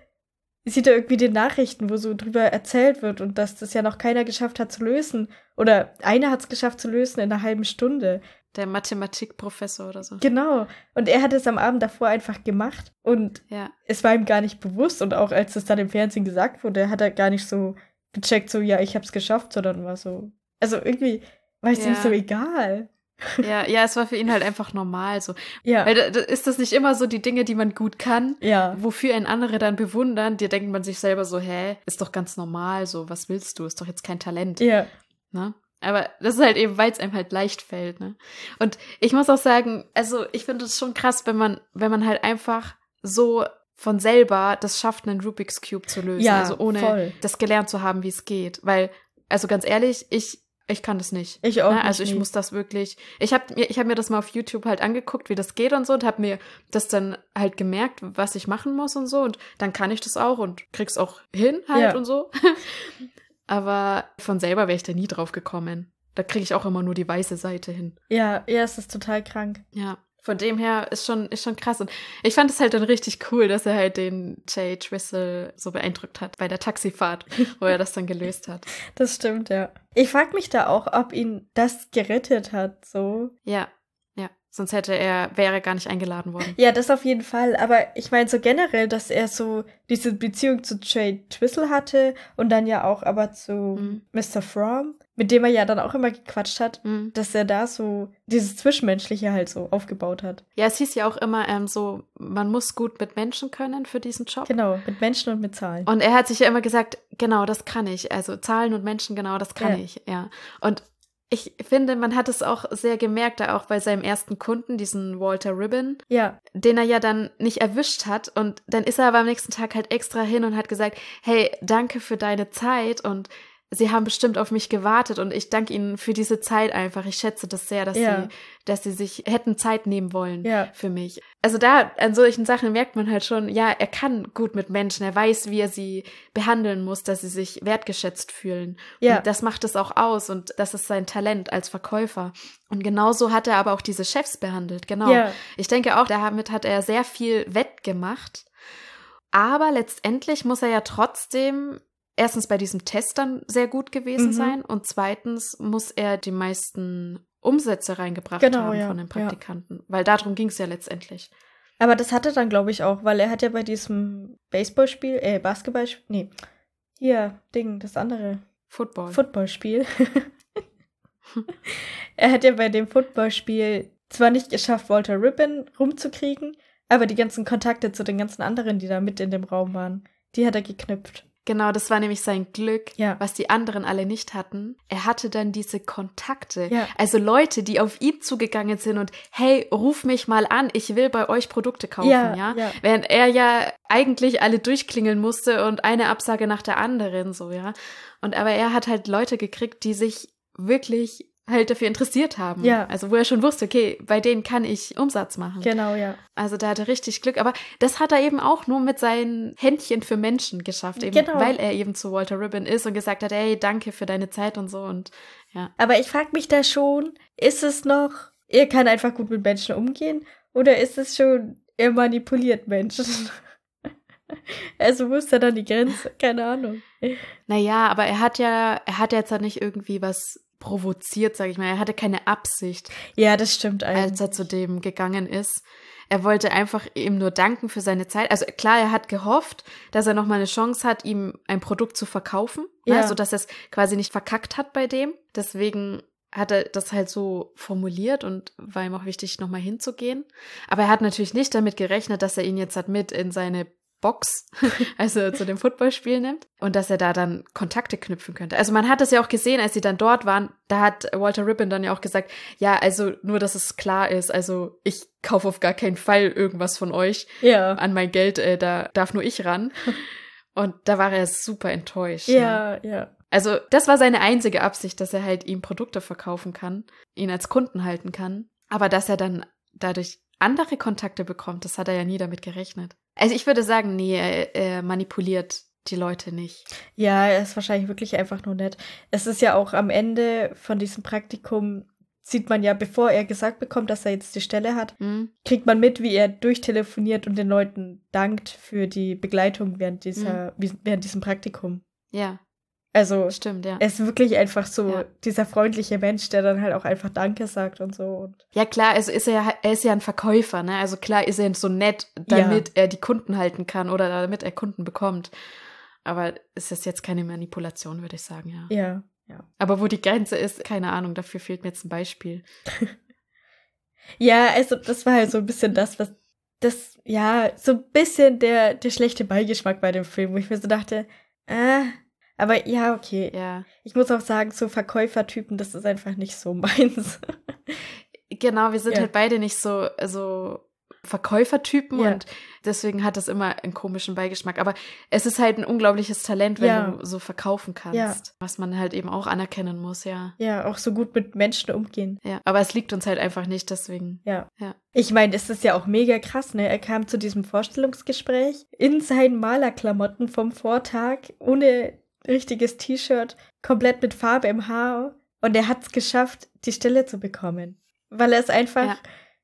sieht er irgendwie die Nachrichten, wo so drüber erzählt wird und dass das ja noch keiner geschafft hat zu lösen. Oder einer hat es geschafft zu lösen in einer halben Stunde. Der Mathematikprofessor oder so. Genau. Und er hat es am Abend davor einfach gemacht und Ja. es war ihm gar nicht bewusst. Und auch als es dann im Fernsehen gesagt wurde, hat er gar nicht so gecheckt, so, ja, ich hab's geschafft, sondern war so. Also irgendwie war es ihm Ja. so egal. Ja, ja, es war für ihn halt einfach normal so. Ja. Weil ist das nicht immer so die Dinge, die man gut kann, ja. wofür ein andere dann bewundern, dir denkt man sich selber so, hä, ist doch ganz normal, so, was willst du, ist doch jetzt kein Talent, Ja. ne? Aber das ist halt eben, weil es einem halt leicht fällt, ne? Und ich muss auch sagen, also ich finde es schon krass, wenn man, wenn man halt einfach so von selber das schafft, einen Rubik's Cube zu lösen, Ja, also ohne voll. das gelernt zu haben, wie es geht, weil, also ganz ehrlich, ich, ich kann das nicht. Ich auch. Ne? nicht, Also ich nee. muss das wirklich. Ich habe mir, ich hab mir das mal auf YouTube halt angeguckt, wie das geht und so, und habe mir das dann halt gemerkt, was ich machen muss und so. Und dann kann ich das auch und krieg's auch hin halt Ja. und so. [LAUGHS] Aber von selber wäre ich da nie drauf gekommen. Da kriege ich auch immer nur die weiße Seite hin. Ja, ja, es ist total krank. Ja. Von dem her ist schon, ist schon krass. Und ich fand es halt dann richtig cool, dass er halt den Jay Twistle so beeindruckt hat bei der Taxifahrt, wo er das dann gelöst hat. [LAUGHS] Das stimmt, ja. Ich frage mich da auch, ob ihn das gerettet hat, so. Ja, ja. Sonst hätte er, wäre er gar nicht eingeladen worden. Ja, das auf jeden Fall. Aber ich meine so generell, dass er so diese Beziehung zu Jay Twistle hatte und dann ja auch aber zu Mhm. Mr. Fromm, mit dem er ja dann auch immer gequatscht hat, Mhm. dass er da so dieses Zwischenmenschliche halt so aufgebaut hat. Ja, es hieß ja auch immer ähm, so, man muss gut mit Menschen können für diesen Job. Genau, mit Menschen und mit Zahlen. Und er hat sich ja immer gesagt, genau, das kann ich. Also Zahlen und Menschen, genau, das kann Ja. ich, ja. Und ich finde, man hat es auch sehr gemerkt, da auch bei seinem ersten Kunden, diesen Walter Ribbon, ja, den er ja dann nicht erwischt hat. Und dann ist er aber am nächsten Tag halt extra hin und hat gesagt, hey, danke für deine Zeit und Sie haben bestimmt auf mich gewartet und ich danke Ihnen für diese Zeit einfach. Ich schätze das sehr, dass Ja. Sie, dass Sie sich hätten Zeit nehmen wollen Ja. für mich. Also da an solchen Sachen merkt man halt schon, ja, er kann gut mit Menschen, er weiß, wie er sie behandeln muss, dass sie sich wertgeschätzt fühlen. Ja. Und das macht es auch aus und das ist sein Talent als Verkäufer. Und genauso hat er aber auch diese Chefs behandelt, genau. Ja. Ich denke auch, damit hat er sehr viel wettgemacht. Aber letztendlich muss er ja trotzdem erstens bei diesem Test dann sehr gut gewesen Mhm. sein und zweitens muss er die meisten Umsätze reingebracht Genau, haben ja, von den ja. Praktikanten, weil darum ging es ja letztendlich. Aber das hat er dann, glaube ich, auch, weil er hat ja bei diesem Baseballspiel, äh, Basketballspiel, nee, hier, Ding, das andere, Football. Footballspiel. [LAUGHS] er hat ja bei dem Footballspiel zwar nicht geschafft, Walter Ribbon rumzukriegen, aber die ganzen Kontakte zu den ganzen anderen, die da mit in dem Raum waren, die hat er geknüpft. Genau, das war nämlich sein Glück, Ja. was die anderen alle nicht hatten. Er hatte dann diese Kontakte. Ja. Also Leute, die auf ihn zugegangen sind und hey, ruf mich mal an, ich will bei euch Produkte kaufen, ja. Ja, ja. Während er ja eigentlich alle durchklingeln musste und eine Absage nach der anderen, so, ja. Und aber er hat halt Leute gekriegt, die sich wirklich halt dafür interessiert haben. Ja. Also wo er schon wusste, okay, bei denen kann ich Umsatz machen. Genau, ja. Also da hat er richtig Glück. Aber das hat er eben auch nur mit seinen Händchen für Menschen geschafft, eben Genau. weil er eben zu Walter Ribbon ist und gesagt hat, hey, danke für deine Zeit und so. Und ja. Aber ich frage mich da schon, ist es noch, er kann einfach gut mit Menschen umgehen oder ist es schon, er manipuliert Menschen? [LAUGHS] also wo ist da dann die Grenze? Keine Ahnung. Naja, aber er hat ja, er hat jetzt halt nicht irgendwie was provoziert, sag ich mal. Er hatte keine Absicht, Ja, das stimmt eigentlich. als er zu dem gegangen ist. Er wollte einfach ihm nur danken für seine Zeit. Also klar, er hat gehofft, dass er nochmal eine Chance hat, ihm ein Produkt zu verkaufen, Ja. ne, sodass er es quasi nicht verkackt hat bei dem. Deswegen hat er das halt so formuliert und war ihm auch wichtig, nochmal hinzugehen. Aber er hat natürlich nicht damit gerechnet, dass er ihn jetzt halt mit in seine Box, [LAUGHS] also zu dem Footballspiel nimmt und dass er da dann Kontakte knüpfen könnte. Also man hat das ja auch gesehen, als sie dann dort waren, da hat Walter Ribbon dann ja auch gesagt, ja, also nur, dass es klar ist, also ich kaufe auf gar keinen Fall irgendwas von euch ja. an mein Geld, äh, da darf nur ich ran. [LAUGHS] Und da war er super enttäuscht. Ne? Ja, ja. Also das war seine einzige Absicht, dass er halt ihm Produkte verkaufen kann, ihn als Kunden halten kann. Aber dass er dann dadurch andere Kontakte bekommt, das hat er ja nie damit gerechnet. Also ich würde sagen, nee, er, er manipuliert die Leute nicht. Ja, er ist wahrscheinlich wirklich einfach nur nett. Es ist ja auch am Ende von diesem Praktikum sieht man ja, bevor er gesagt bekommt, dass er jetzt die Stelle hat, Mhm. kriegt man mit, wie er durchtelefoniert und den Leuten dankt für die Begleitung während dieser, wie- während diesem Praktikum. Ja, Also stimmt, ja. er ist wirklich einfach so Ja. dieser freundliche Mensch, der dann halt auch einfach Danke sagt und so. Und Ja, klar, also ist er ja, er ist ja ein Verkäufer, ne? Also klar ist er so nett, damit er die Kunden halten kann oder damit er Kunden bekommt. Aber es ist jetzt keine Manipulation, würde ich sagen, ja. ja, ja. Aber wo die Grenze ist, keine Ahnung, dafür fehlt mir jetzt ein Beispiel. [LAUGHS] Ja, also das war halt so ein bisschen das, was das, ja, so ein bisschen der, der schlechte Beigeschmack bei dem Film, wo ich mir so dachte, äh, aber ja, okay. Ja. Ich muss auch sagen, so Verkäufertypen, das ist einfach nicht so [LAUGHS] meins. Genau, wir sind Ja. halt beide nicht so, so Verkäufertypen Ja. und deswegen hat das immer einen komischen Beigeschmack. Aber es ist halt ein unglaubliches Talent, wenn Ja. du so verkaufen kannst. Ja. Was man halt eben auch anerkennen muss, ja. ja, auch so gut mit Menschen umgehen. Ja. Aber es liegt uns halt einfach nicht, deswegen. Ja. Ja. Ich meine, es ist ja auch mega krass, ne? Er kam zu diesem Vorstellungsgespräch in seinen Malerklamotten vom Vortag, ohne richtiges T-Shirt, komplett mit Farbe im Haar. Und er hat es geschafft, die Stelle zu bekommen. Weil er es einfach,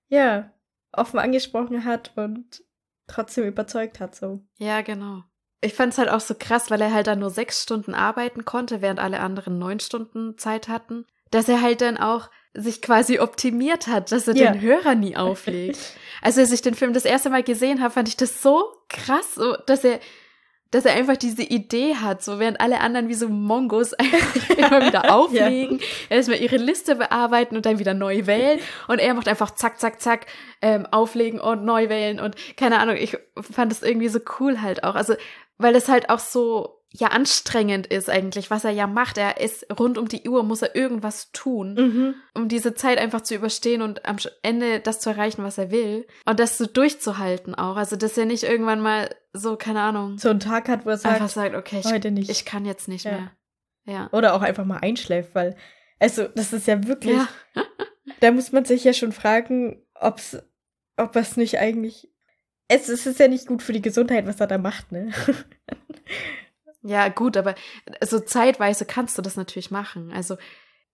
ja. offen angesprochen hat und trotzdem überzeugt hat, so. Ja, genau. Ich fand es halt auch so krass, weil er halt dann nur sechs Stunden arbeiten konnte, während alle anderen neun Stunden Zeit hatten, dass er halt dann auch sich quasi optimiert hat, dass er Ja. den Hörer nie auflegt. [LAUGHS] Also als ich den Film das erste Mal gesehen habe, fand ich das so krass, dass er dass er einfach diese Idee hat, so während alle anderen wie so Mongos [LAUGHS] einfach immer wieder [LAUGHS] auflegen, erstmal ihre Liste bearbeiten und dann wieder neu wählen. Und er macht einfach zack, zack, zack, ähm, auflegen und neu wählen. Und keine Ahnung, ich fand das irgendwie so cool halt auch, also weil es halt auch so ja anstrengend ist eigentlich, was er ja macht. Er ist rund um die Uhr, muss er irgendwas tun, Mhm. um diese Zeit einfach zu überstehen und am Ende das zu erreichen, was er will. Und das so durchzuhalten auch. Also, dass er nicht irgendwann mal so, keine Ahnung, So einen Tag hat, wo er sagt, einfach sagt, okay, ich, heute nicht. ich kann jetzt nicht Ja. mehr. Ja. Oder auch einfach mal einschläft, weil, also, das ist ja wirklich, Ja. [LAUGHS] da muss man sich ja schon fragen, ob's, ob es nicht eigentlich, es, es ist ja nicht gut für die Gesundheit, was er da macht, ne? [LAUGHS] Ja, gut, aber so zeitweise kannst du das natürlich machen. Also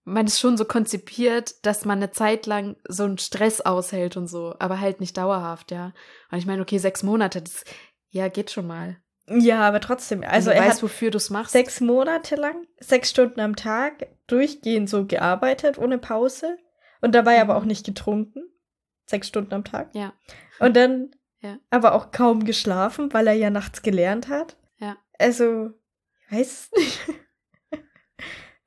man ist schon so konzipiert, dass man eine Zeit lang so einen Stress aushält und so, aber halt nicht dauerhaft, ja. Und ich meine, okay, sechs Monate, das ja geht schon mal. ja, aber trotzdem, also er hat wofür du es machst. sechs Monate lang, sechs Stunden am Tag, durchgehend so gearbeitet, ohne Pause und dabei aber Mhm. auch nicht getrunken. Sechs Stunden am Tag. Ja. Und dann Ja. aber auch kaum geschlafen, weil er ja nachts gelernt hat. Ja. Also, weiß es nicht. [LAUGHS]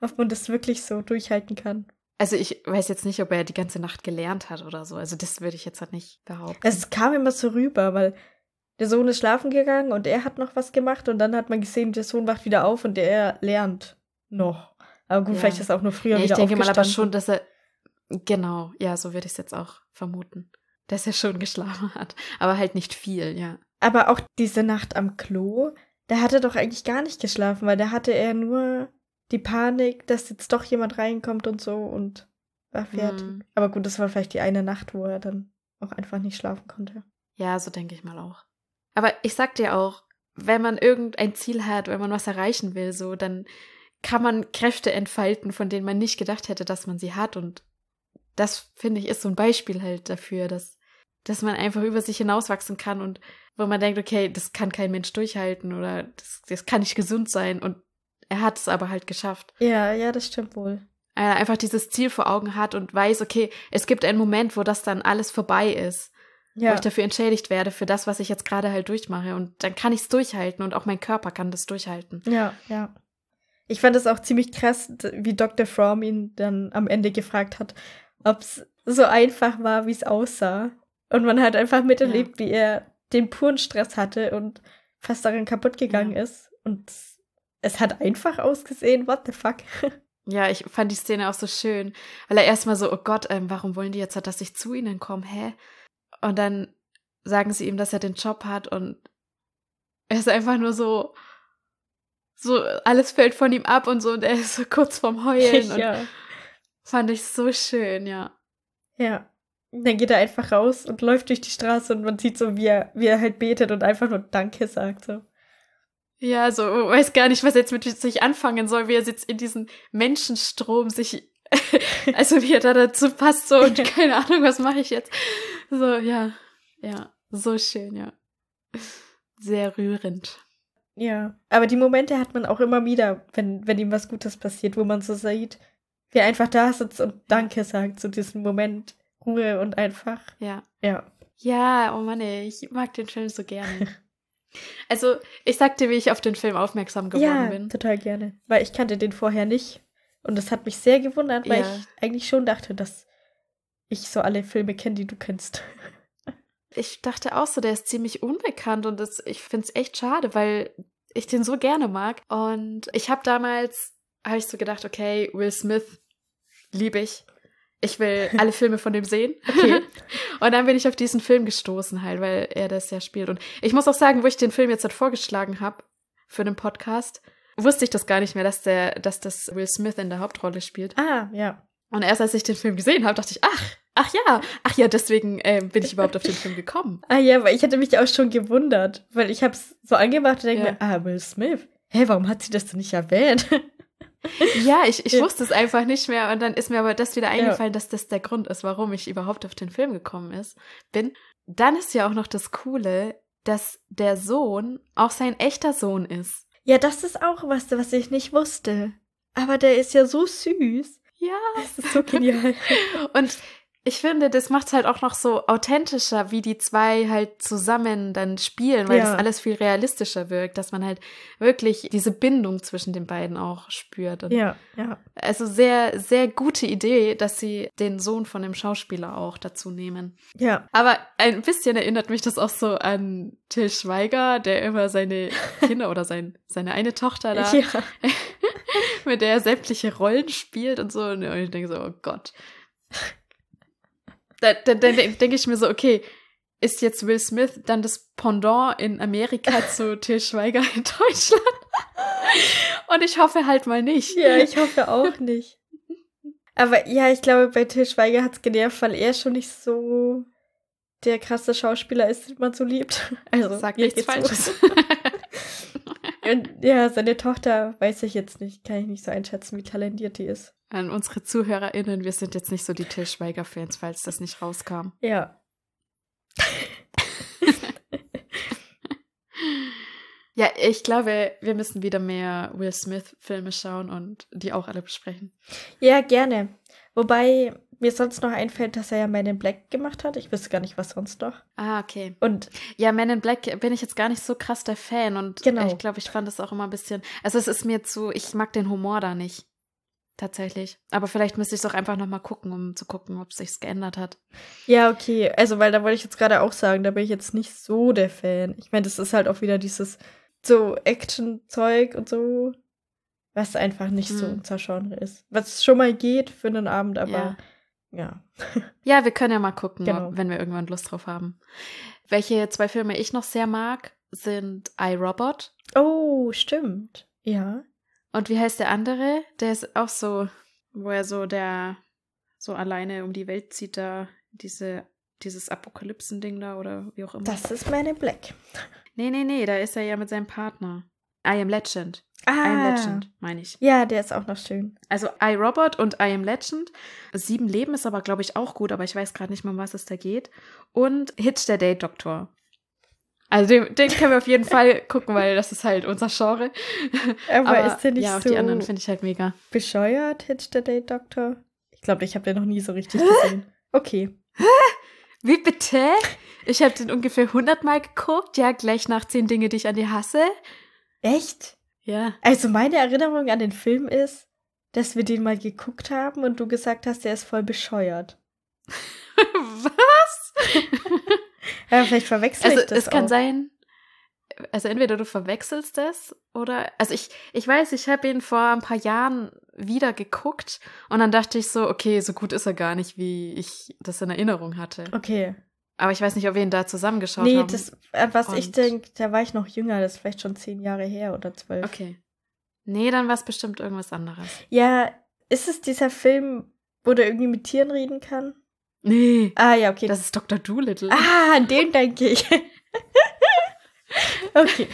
Ob man das wirklich so durchhalten kann. Also ich weiß jetzt nicht, ob er die ganze Nacht gelernt hat oder so. Also das würde ich jetzt halt nicht behaupten. Es kam immer so rüber, weil der Sohn ist schlafen gegangen und er hat noch was gemacht und dann hat man gesehen, der Sohn wacht wieder auf und er lernt noch. Aber gut, Ja. vielleicht ist er auch nur früher ja, ich wieder denke mal aber schon, dass er genau, ja, so würde ich es jetzt auch vermuten, dass er schon geschlafen hat, aber halt nicht viel, ja. Aber auch diese Nacht am Klo, da hat er doch eigentlich gar nicht geschlafen, weil da hatte er nur die Panik, dass jetzt doch jemand reinkommt und so und war fertig. Hm. Aber gut, das war vielleicht die eine Nacht, wo er dann auch einfach nicht schlafen konnte. Ja, so denke ich mal auch. Aber ich sag dir auch, wenn man irgendein Ziel hat, wenn man was erreichen will, so, dann kann man Kräfte entfalten, von denen man nicht gedacht hätte, dass man sie hat. Und das, finde ich, ist so ein Beispiel halt dafür, dass, dass man einfach über sich hinauswachsen kann und wo man denkt, okay, das kann kein Mensch durchhalten oder das, das kann nicht gesund sein. Und er hat es aber halt geschafft. Ja, ja, das stimmt wohl. er einfach dieses Ziel vor Augen hat und weiß, okay, es gibt einen Moment, wo das dann alles vorbei ist, wo Ja, ich dafür entschädigt werde für das, was ich jetzt gerade halt durchmache und dann kann ich es durchhalten und auch mein Körper kann das durchhalten. ja, ja. Ich fand es auch ziemlich krass, wie Dr. Fromm ihn dann am Ende gefragt hat, ob es so einfach war, wie es aussah. Und man hat einfach miterlebt, wie er den puren Stress hatte und fast daran kaputt gegangen Ja. ist. Und es hat einfach ausgesehen, what the fuck. [LAUGHS] Ja, ich fand die Szene auch so schön, weil er erstmal so, oh Gott, ähm, warum wollen die jetzt, dass ich zu ihnen komme, hä? Und dann sagen sie ihm, dass er den Job hat und er ist einfach nur so, so, alles fällt von ihm ab und so und er ist so kurz vorm Heulen [LAUGHS] und ja. fand ich so schön, ja. Ja. Dann geht er einfach raus und läuft durch die Straße und man sieht so, wie er, wie er halt betet und einfach nur Danke sagt. So. Ja, so weiß gar nicht, was er jetzt mit sich anfangen soll, wie er jetzt in diesen Menschenstrom sich [LAUGHS] Also wie er da dazu passt so und [LAUGHS] keine Ahnung, was mache ich jetzt? So, ja, ja, so schön, ja. Sehr rührend. Ja, aber die Momente hat man auch immer wieder, wenn, wenn ihm was Gutes passiert, wo man so sieht, wie er einfach da sitzt und Danke sagt zu diesem Moment Ruhe und einfach. Ja. Ja. Ja, oh Mann, ey, ich mag den Film so gerne. [LAUGHS] Also, ich sagte, wie ich auf den Film aufmerksam geworden ja, bin. total gerne. Weil ich kannte den vorher nicht. Und das hat mich sehr gewundert, weil Ja. ich eigentlich schon dachte, dass ich so alle Filme kenne, die du kennst. [LAUGHS] Ich dachte auch so, der ist ziemlich unbekannt und das, ich finde es echt schade, weil ich den so gerne mag. Und ich habe damals, habe ich so gedacht, okay, Will Smith liebe ich. Ich will [LAUGHS] alle Filme von dem sehen. Okay. [LAUGHS] und dann bin ich auf diesen Film gestoßen halt, weil er das ja spielt. Und ich muss auch sagen, wo ich den Film jetzt halt vorgeschlagen habe für den Podcast, wusste ich das gar nicht mehr, dass der, dass das Will Smith in der Hauptrolle spielt. Ah, ja. Und erst als ich den Film gesehen habe, dachte ich, ach, ach ja, ach ja, deswegen ähm, bin ich überhaupt auf den Film gekommen. [LAUGHS] Ah ja, weil ich hatte mich auch schon gewundert, weil ich hab's so angemacht und denke Ja. mir, ah, Will Smith. Hä, warum hat sie das denn nicht erwähnt? [LAUGHS] Ja, ich, ich Ja. wusste es einfach nicht mehr und dann ist mir aber das wieder eingefallen, dass das der Grund ist, warum ich überhaupt auf den Film gekommen ist, bin. Dann ist ja auch noch das Coole, dass der Sohn auch sein echter Sohn ist. ja, das ist auch was, was ich nicht wusste. Aber der ist ja so süß. Ja. Das ist so genial. [LAUGHS] Und ich finde, das macht es halt auch noch so authentischer, wie die zwei halt zusammen dann spielen, weil Ja. das alles viel realistischer wirkt, dass man halt wirklich diese Bindung zwischen den beiden auch spürt. Und ja, ja. Also sehr, sehr gute Idee, dass sie den Sohn von dem Schauspieler auch dazu nehmen. Ja. Aber ein bisschen erinnert mich das auch so an Till Schweiger, der immer seine [LAUGHS] Kinder oder sein, seine eine Tochter da, Ja. [LAUGHS] mit der er sämtliche Rollen spielt und so. Und ich denke so, oh Gott. Da, da, da denke ich mir so, okay, ist jetzt Will Smith dann das Pendant in Amerika [LAUGHS] zu Till Schweiger in Deutschland? [LAUGHS] Und ich hoffe halt mal nicht. Ja, ich hoffe auch [LAUGHS] nicht. Aber ja, ich glaube, bei Till Schweiger hat's genervt, weil er schon nicht so der krasse Schauspieler ist, den man so liebt. Also, Sag nichts. Falsches. Und ja, seine Tochter weiß ich jetzt nicht, kann ich nicht so einschätzen, wie talentiert die ist. An unsere ZuhörerInnen, wir sind jetzt nicht so die Till Schweiger-Fans, falls das nicht rauskam. Ja. [LAUGHS] Ja, ich glaube, wir müssen wieder mehr Will Smith-Filme schauen und die auch alle besprechen. Ja, gerne. Wobei mir sonst noch einfällt, dass er ja Man in Black gemacht hat. Ich wüsste gar nicht, was sonst noch. Ah, okay. Und Ja, Man in Black bin ich jetzt gar nicht so krass der Fan und Genau. ich glaube, ich fand es auch immer ein bisschen. Also, es ist mir zu. Ich mag den Humor da nicht. Tatsächlich. Aber vielleicht müsste ich es auch einfach nochmal gucken, um zu gucken, ob es sich geändert hat. ja, okay. Also, weil da wollte ich jetzt gerade auch sagen, da bin ich jetzt nicht so der Fan. Ich meine, das ist halt auch wieder dieses so Action-Zeug und so, was einfach nicht so Hm. unser Genre ist. Was schon mal geht für einen Abend, aber Ja. ja. [LAUGHS] Ja, wir können ja mal gucken, Genau. ob, wenn wir irgendwann Lust drauf haben. Welche zwei Filme ich noch sehr mag, sind iRobot Oh, stimmt. Ja. Und wie heißt der andere? Der ist auch so, wo er so der so alleine um die Welt zieht da diese dieses Apokalypsen-Ding da oder wie auch immer. Das ist Man in Black. nee, nee, nee, da ist er ja mit seinem Partner. I Am Legend. I Am Ah. Legend, meine ich. Ja, der ist auch noch schön. Also I, Robot und I Am Legend. Sieben Leben ist aber, glaube ich, auch gut, aber ich weiß gerade nicht mehr, um was es da geht. Und Hitch der Date Doktor. Also den, den können wir auf jeden Fall [LAUGHS] gucken, weil das ist halt unser Genre. Aber, ist der nicht ja, auch so die anderen finde ich halt mega. bescheuert, Hitch the Date Doctor? Ich glaube, ich habe den noch nie so richtig gesehen. Okay. Wie bitte? Ich habe den ungefähr 100 Mal geguckt. Ja, gleich nach 10 Dinge, die ich an dir hasse. Echt? Ja. Also meine Erinnerung an den Film ist, dass wir den mal geguckt haben und du gesagt hast, der ist voll bescheuert. [LAUGHS] Was? [LAUGHS] Ja, vielleicht verwechsel Also ich das es kann auch. sein, also entweder du verwechselst das oder, also ich, ich weiß, ich habe ihn vor ein paar Jahren wieder geguckt und dann dachte ich so, okay, so gut ist er gar nicht, wie ich das in Erinnerung hatte. Okay. Aber ich weiß nicht, ob wir ihn da zusammengeschaut Nee, haben. das, an was ich Und- denke, da war ich noch jünger, das ist vielleicht schon zehn Jahre her oder zwölf. Okay. Nee, dann war es bestimmt irgendwas anderes. Ja, ist es dieser Film, wo der irgendwie mit Tieren reden kann? Nee. Ah, ja, okay. Das ist Dr. Doolittle. ah, an den denke ich. [LAUGHS] okay.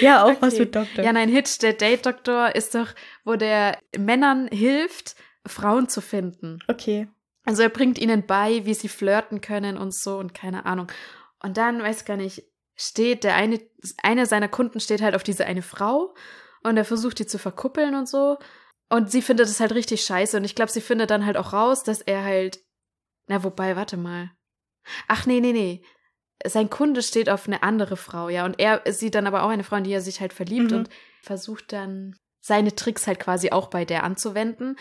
ja, auch was Okay. mit Doktor. Ja, nein, Hitch, der Date-Doktor, ist doch, wo der Männern hilft, Frauen zu finden. Okay. Also er bringt ihnen bei, wie sie flirten können und so und keine Ahnung. Und dann, weiß gar nicht, steht der eine, einer seiner Kunden steht halt auf diese eine Frau und er versucht die zu verkuppeln und so. Und sie findet es halt richtig scheiße. Und ich glaube, sie findet dann halt auch raus, dass er halt. Na, wobei, warte mal. Ach, nee, nee, nee. Sein Kunde steht auf eine andere Frau, ja. Und er sieht dann aber auch eine Frau, in die er sich halt verliebt Mhm. und versucht dann seine Tricks halt quasi auch bei der anzuwenden.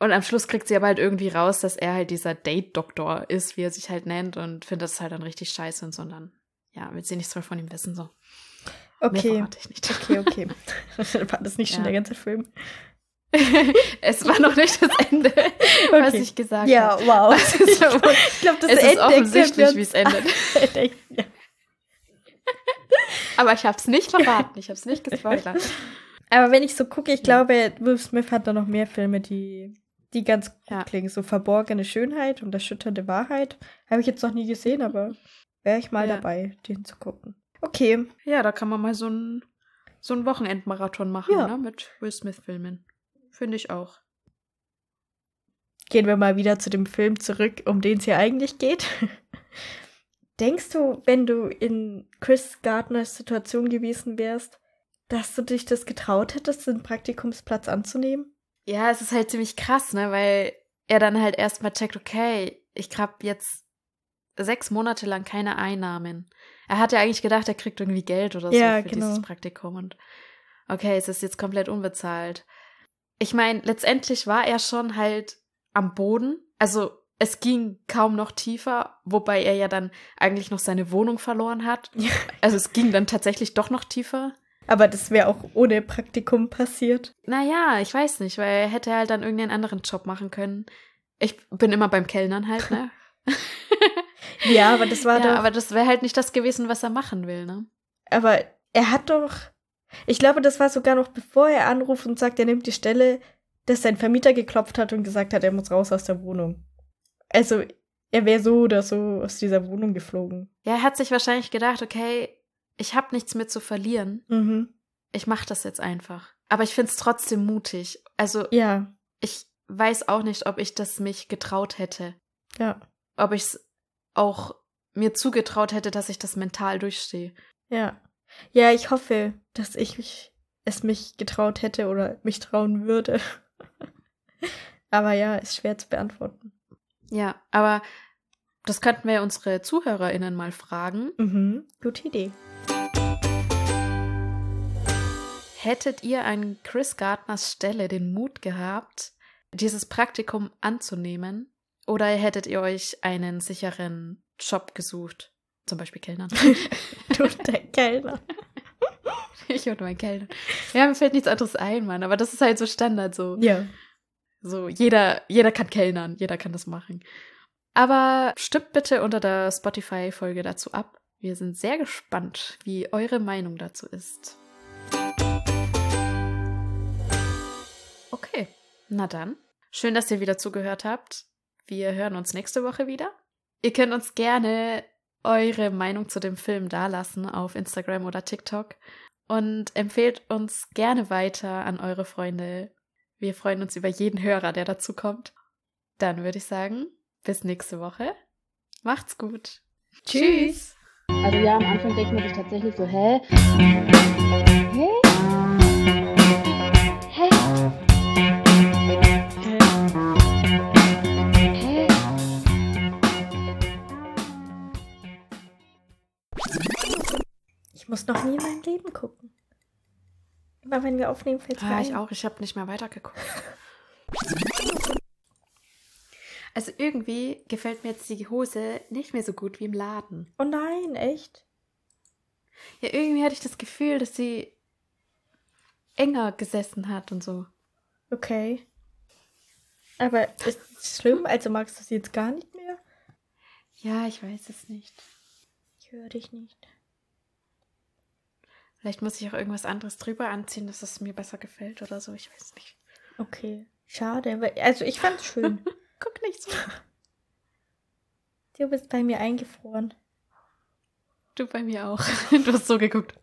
Und am Schluss kriegt sie aber halt irgendwie raus, dass er halt dieser Date-Doktor ist, wie er sich halt nennt, und findet das halt dann richtig scheiße und so. Und dann, ja, will sie nichts mehr von ihm wissen, so. Mehr Okay. verrate ich nicht. Okay, okay. [LAUGHS] [LAUGHS] War das nicht schon Ja. der ganze Film? [LAUGHS] es war noch nicht das Ende, was Okay. ich gesagt Ja, habe. wow. Ja [LAUGHS] wohl- [LAUGHS] ich glaube, das es ist offensichtlich, wie es endet. Aber ich habe es nicht verraten, ich habe es nicht gespoilert. Aber wenn ich so gucke, ich glaube, Will Smith hat da noch mehr Filme, die, die ganz gut Ja. klingen. So verborgene Schönheit und erschütternde Wahrheit. Habe ich jetzt noch nie gesehen, aber wäre ich mal Ja. dabei, den zu gucken. Okay. Ja, da kann man mal so einen so einen Wochenendmarathon machen, Ja. ne, mit Will Smith-Filmen. Finde ich auch. Gehen wir mal wieder zu dem Film zurück, um den es hier eigentlich geht. [LAUGHS] Denkst du, wenn du in Chris Gardners Situation gewesen wärst, dass du dich das getraut hättest, den Praktikumsplatz anzunehmen? Ja, es ist halt ziemlich krass, ne, weil er dann halt erstmal checkt, okay, ich hab jetzt sechs Monate lang keine Einnahmen. Er hat ja eigentlich gedacht, er kriegt irgendwie Geld oder so Ja, für genau. dieses Praktikum und okay, es ist jetzt komplett unbezahlt. Ich meine, letztendlich war er schon halt am Boden. Also es ging kaum noch tiefer, wobei er ja dann eigentlich noch seine Wohnung verloren hat. Ja. Also es ging dann tatsächlich doch noch tiefer. Aber das wäre auch ohne Praktikum passiert. Naja, ich weiß nicht, weil er hätte halt dann irgendeinen anderen Job machen können. Ich bin immer beim Kellnern halt, ne? [LAUGHS] Ja, aber das war ja, doch. aber das wäre halt nicht das gewesen, was er machen will, ne? Aber er hat doch. Ich glaube, das war sogar noch bevor er anruft und sagt, er nimmt die Stelle, dass sein Vermieter geklopft hat und gesagt hat, er muss raus aus der Wohnung. Also, er wäre so oder so aus dieser Wohnung geflogen. Ja, er hat sich wahrscheinlich gedacht, okay, ich habe nichts mehr zu verlieren. Mhm. Ich mache das jetzt einfach. Aber ich find's trotzdem mutig. Also, Ja, ich weiß auch nicht, ob ich das mich getraut hätte. ja, Ob ich's auch mir zugetraut hätte, dass ich das mental durchstehe. ja. Ja, ich hoffe, dass ich mich, es mich getraut hätte oder mich trauen würde. [LAUGHS] Aber ja, ist schwer zu beantworten. Ja, aber das könnten wir unsere ZuhörerInnen mal fragen. Mhm. Gute Idee. Hättet ihr an Chris Gardners Stelle den Mut gehabt, dieses Praktikum anzunehmen? Oder hättet ihr euch einen sicheren Job gesucht? Zum Beispiel Kellnern. [LAUGHS] Du, der Kellner. [LAUGHS] ich und mein Kellner. Ja, mir fällt nichts anderes ein, Mann. Aber das ist halt so Standard so. Ja. So, jeder, jeder kann Kellnern, jeder kann das machen. Aber stimmt bitte unter der Spotify-Folge dazu ab. Wir sind sehr gespannt, wie eure Meinung dazu ist. Okay, na dann. Schön, dass ihr wieder zugehört habt. Wir hören uns nächste Woche wieder. Ihr könnt uns gerne eure Meinung zu dem Film dalassen auf Instagram oder TikTok und empfehlt uns gerne weiter an eure Freunde. Wir freuen uns über jeden Hörer, der dazu kommt. Dann würde ich sagen, bis nächste Woche. Macht's gut. Tschüss. Also ja, am Anfang denkt man sich tatsächlich so, hä? Hä? Hä? Muss noch nie in meinem Leben gucken. Immer wenn wir aufnehmen, fällt es mir Ja, ein. ich auch. Ich habe nicht mehr weitergeguckt. [LAUGHS] Also irgendwie gefällt mir jetzt die Hose nicht mehr so gut wie im Laden. Oh nein, echt? Ja, irgendwie hatte ich das Gefühl, dass sie enger gesessen hat und so. Okay. Aber ist es schlimm? Also magst du sie jetzt gar nicht mehr? Ja, ich weiß es nicht. Ich höre dich nicht. Vielleicht muss ich auch irgendwas anderes drüber anziehen, dass es mir besser gefällt oder so. Ich weiß nicht. Okay. Schade. Also ich fand's schön. [LAUGHS] Guck nicht so. du bist bei mir eingefroren. Du bei mir auch. [LAUGHS] Du hast so geguckt.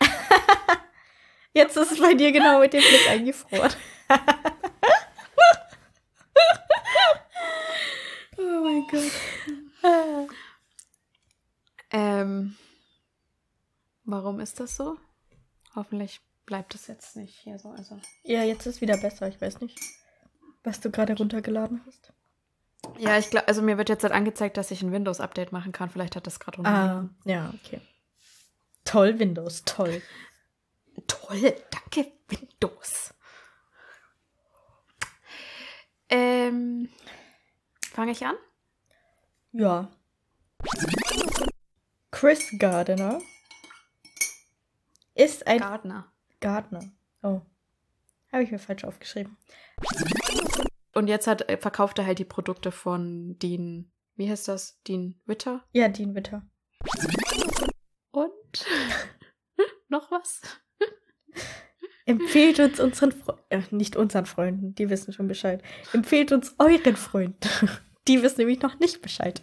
[LAUGHS] Jetzt ist es bei dir genau mit dem Blick eingefroren. mein Gott. Ähm, warum ist das so? Hoffentlich bleibt es jetzt nicht hier so. Also. Ja, jetzt ist wieder besser. Ich weiß nicht, was du gerade runtergeladen hast. Ja, ich glaube, also mir wird jetzt halt angezeigt, dass ich ein Windows-Update machen kann. Vielleicht hat das gerade Ah, ja, okay. Toll, Windows, toll. Toll, danke, Windows. Ähm, fange ich an? Ja. Chris Gardner ist ein Gardner. Gardner. Oh. Habe ich mir falsch aufgeschrieben. Und jetzt hat, äh, verkauft er halt die Produkte von Dean, wie heißt das? Dean Witter? Ja, Dean Witter. Und [LAUGHS] noch was? [LAUGHS] Empfehlt uns unseren Freunden, äh, nicht unseren Freunden, die wissen schon Bescheid. Empfehlt uns euren Freunden. [LAUGHS] Die wissen nämlich noch nicht Bescheid.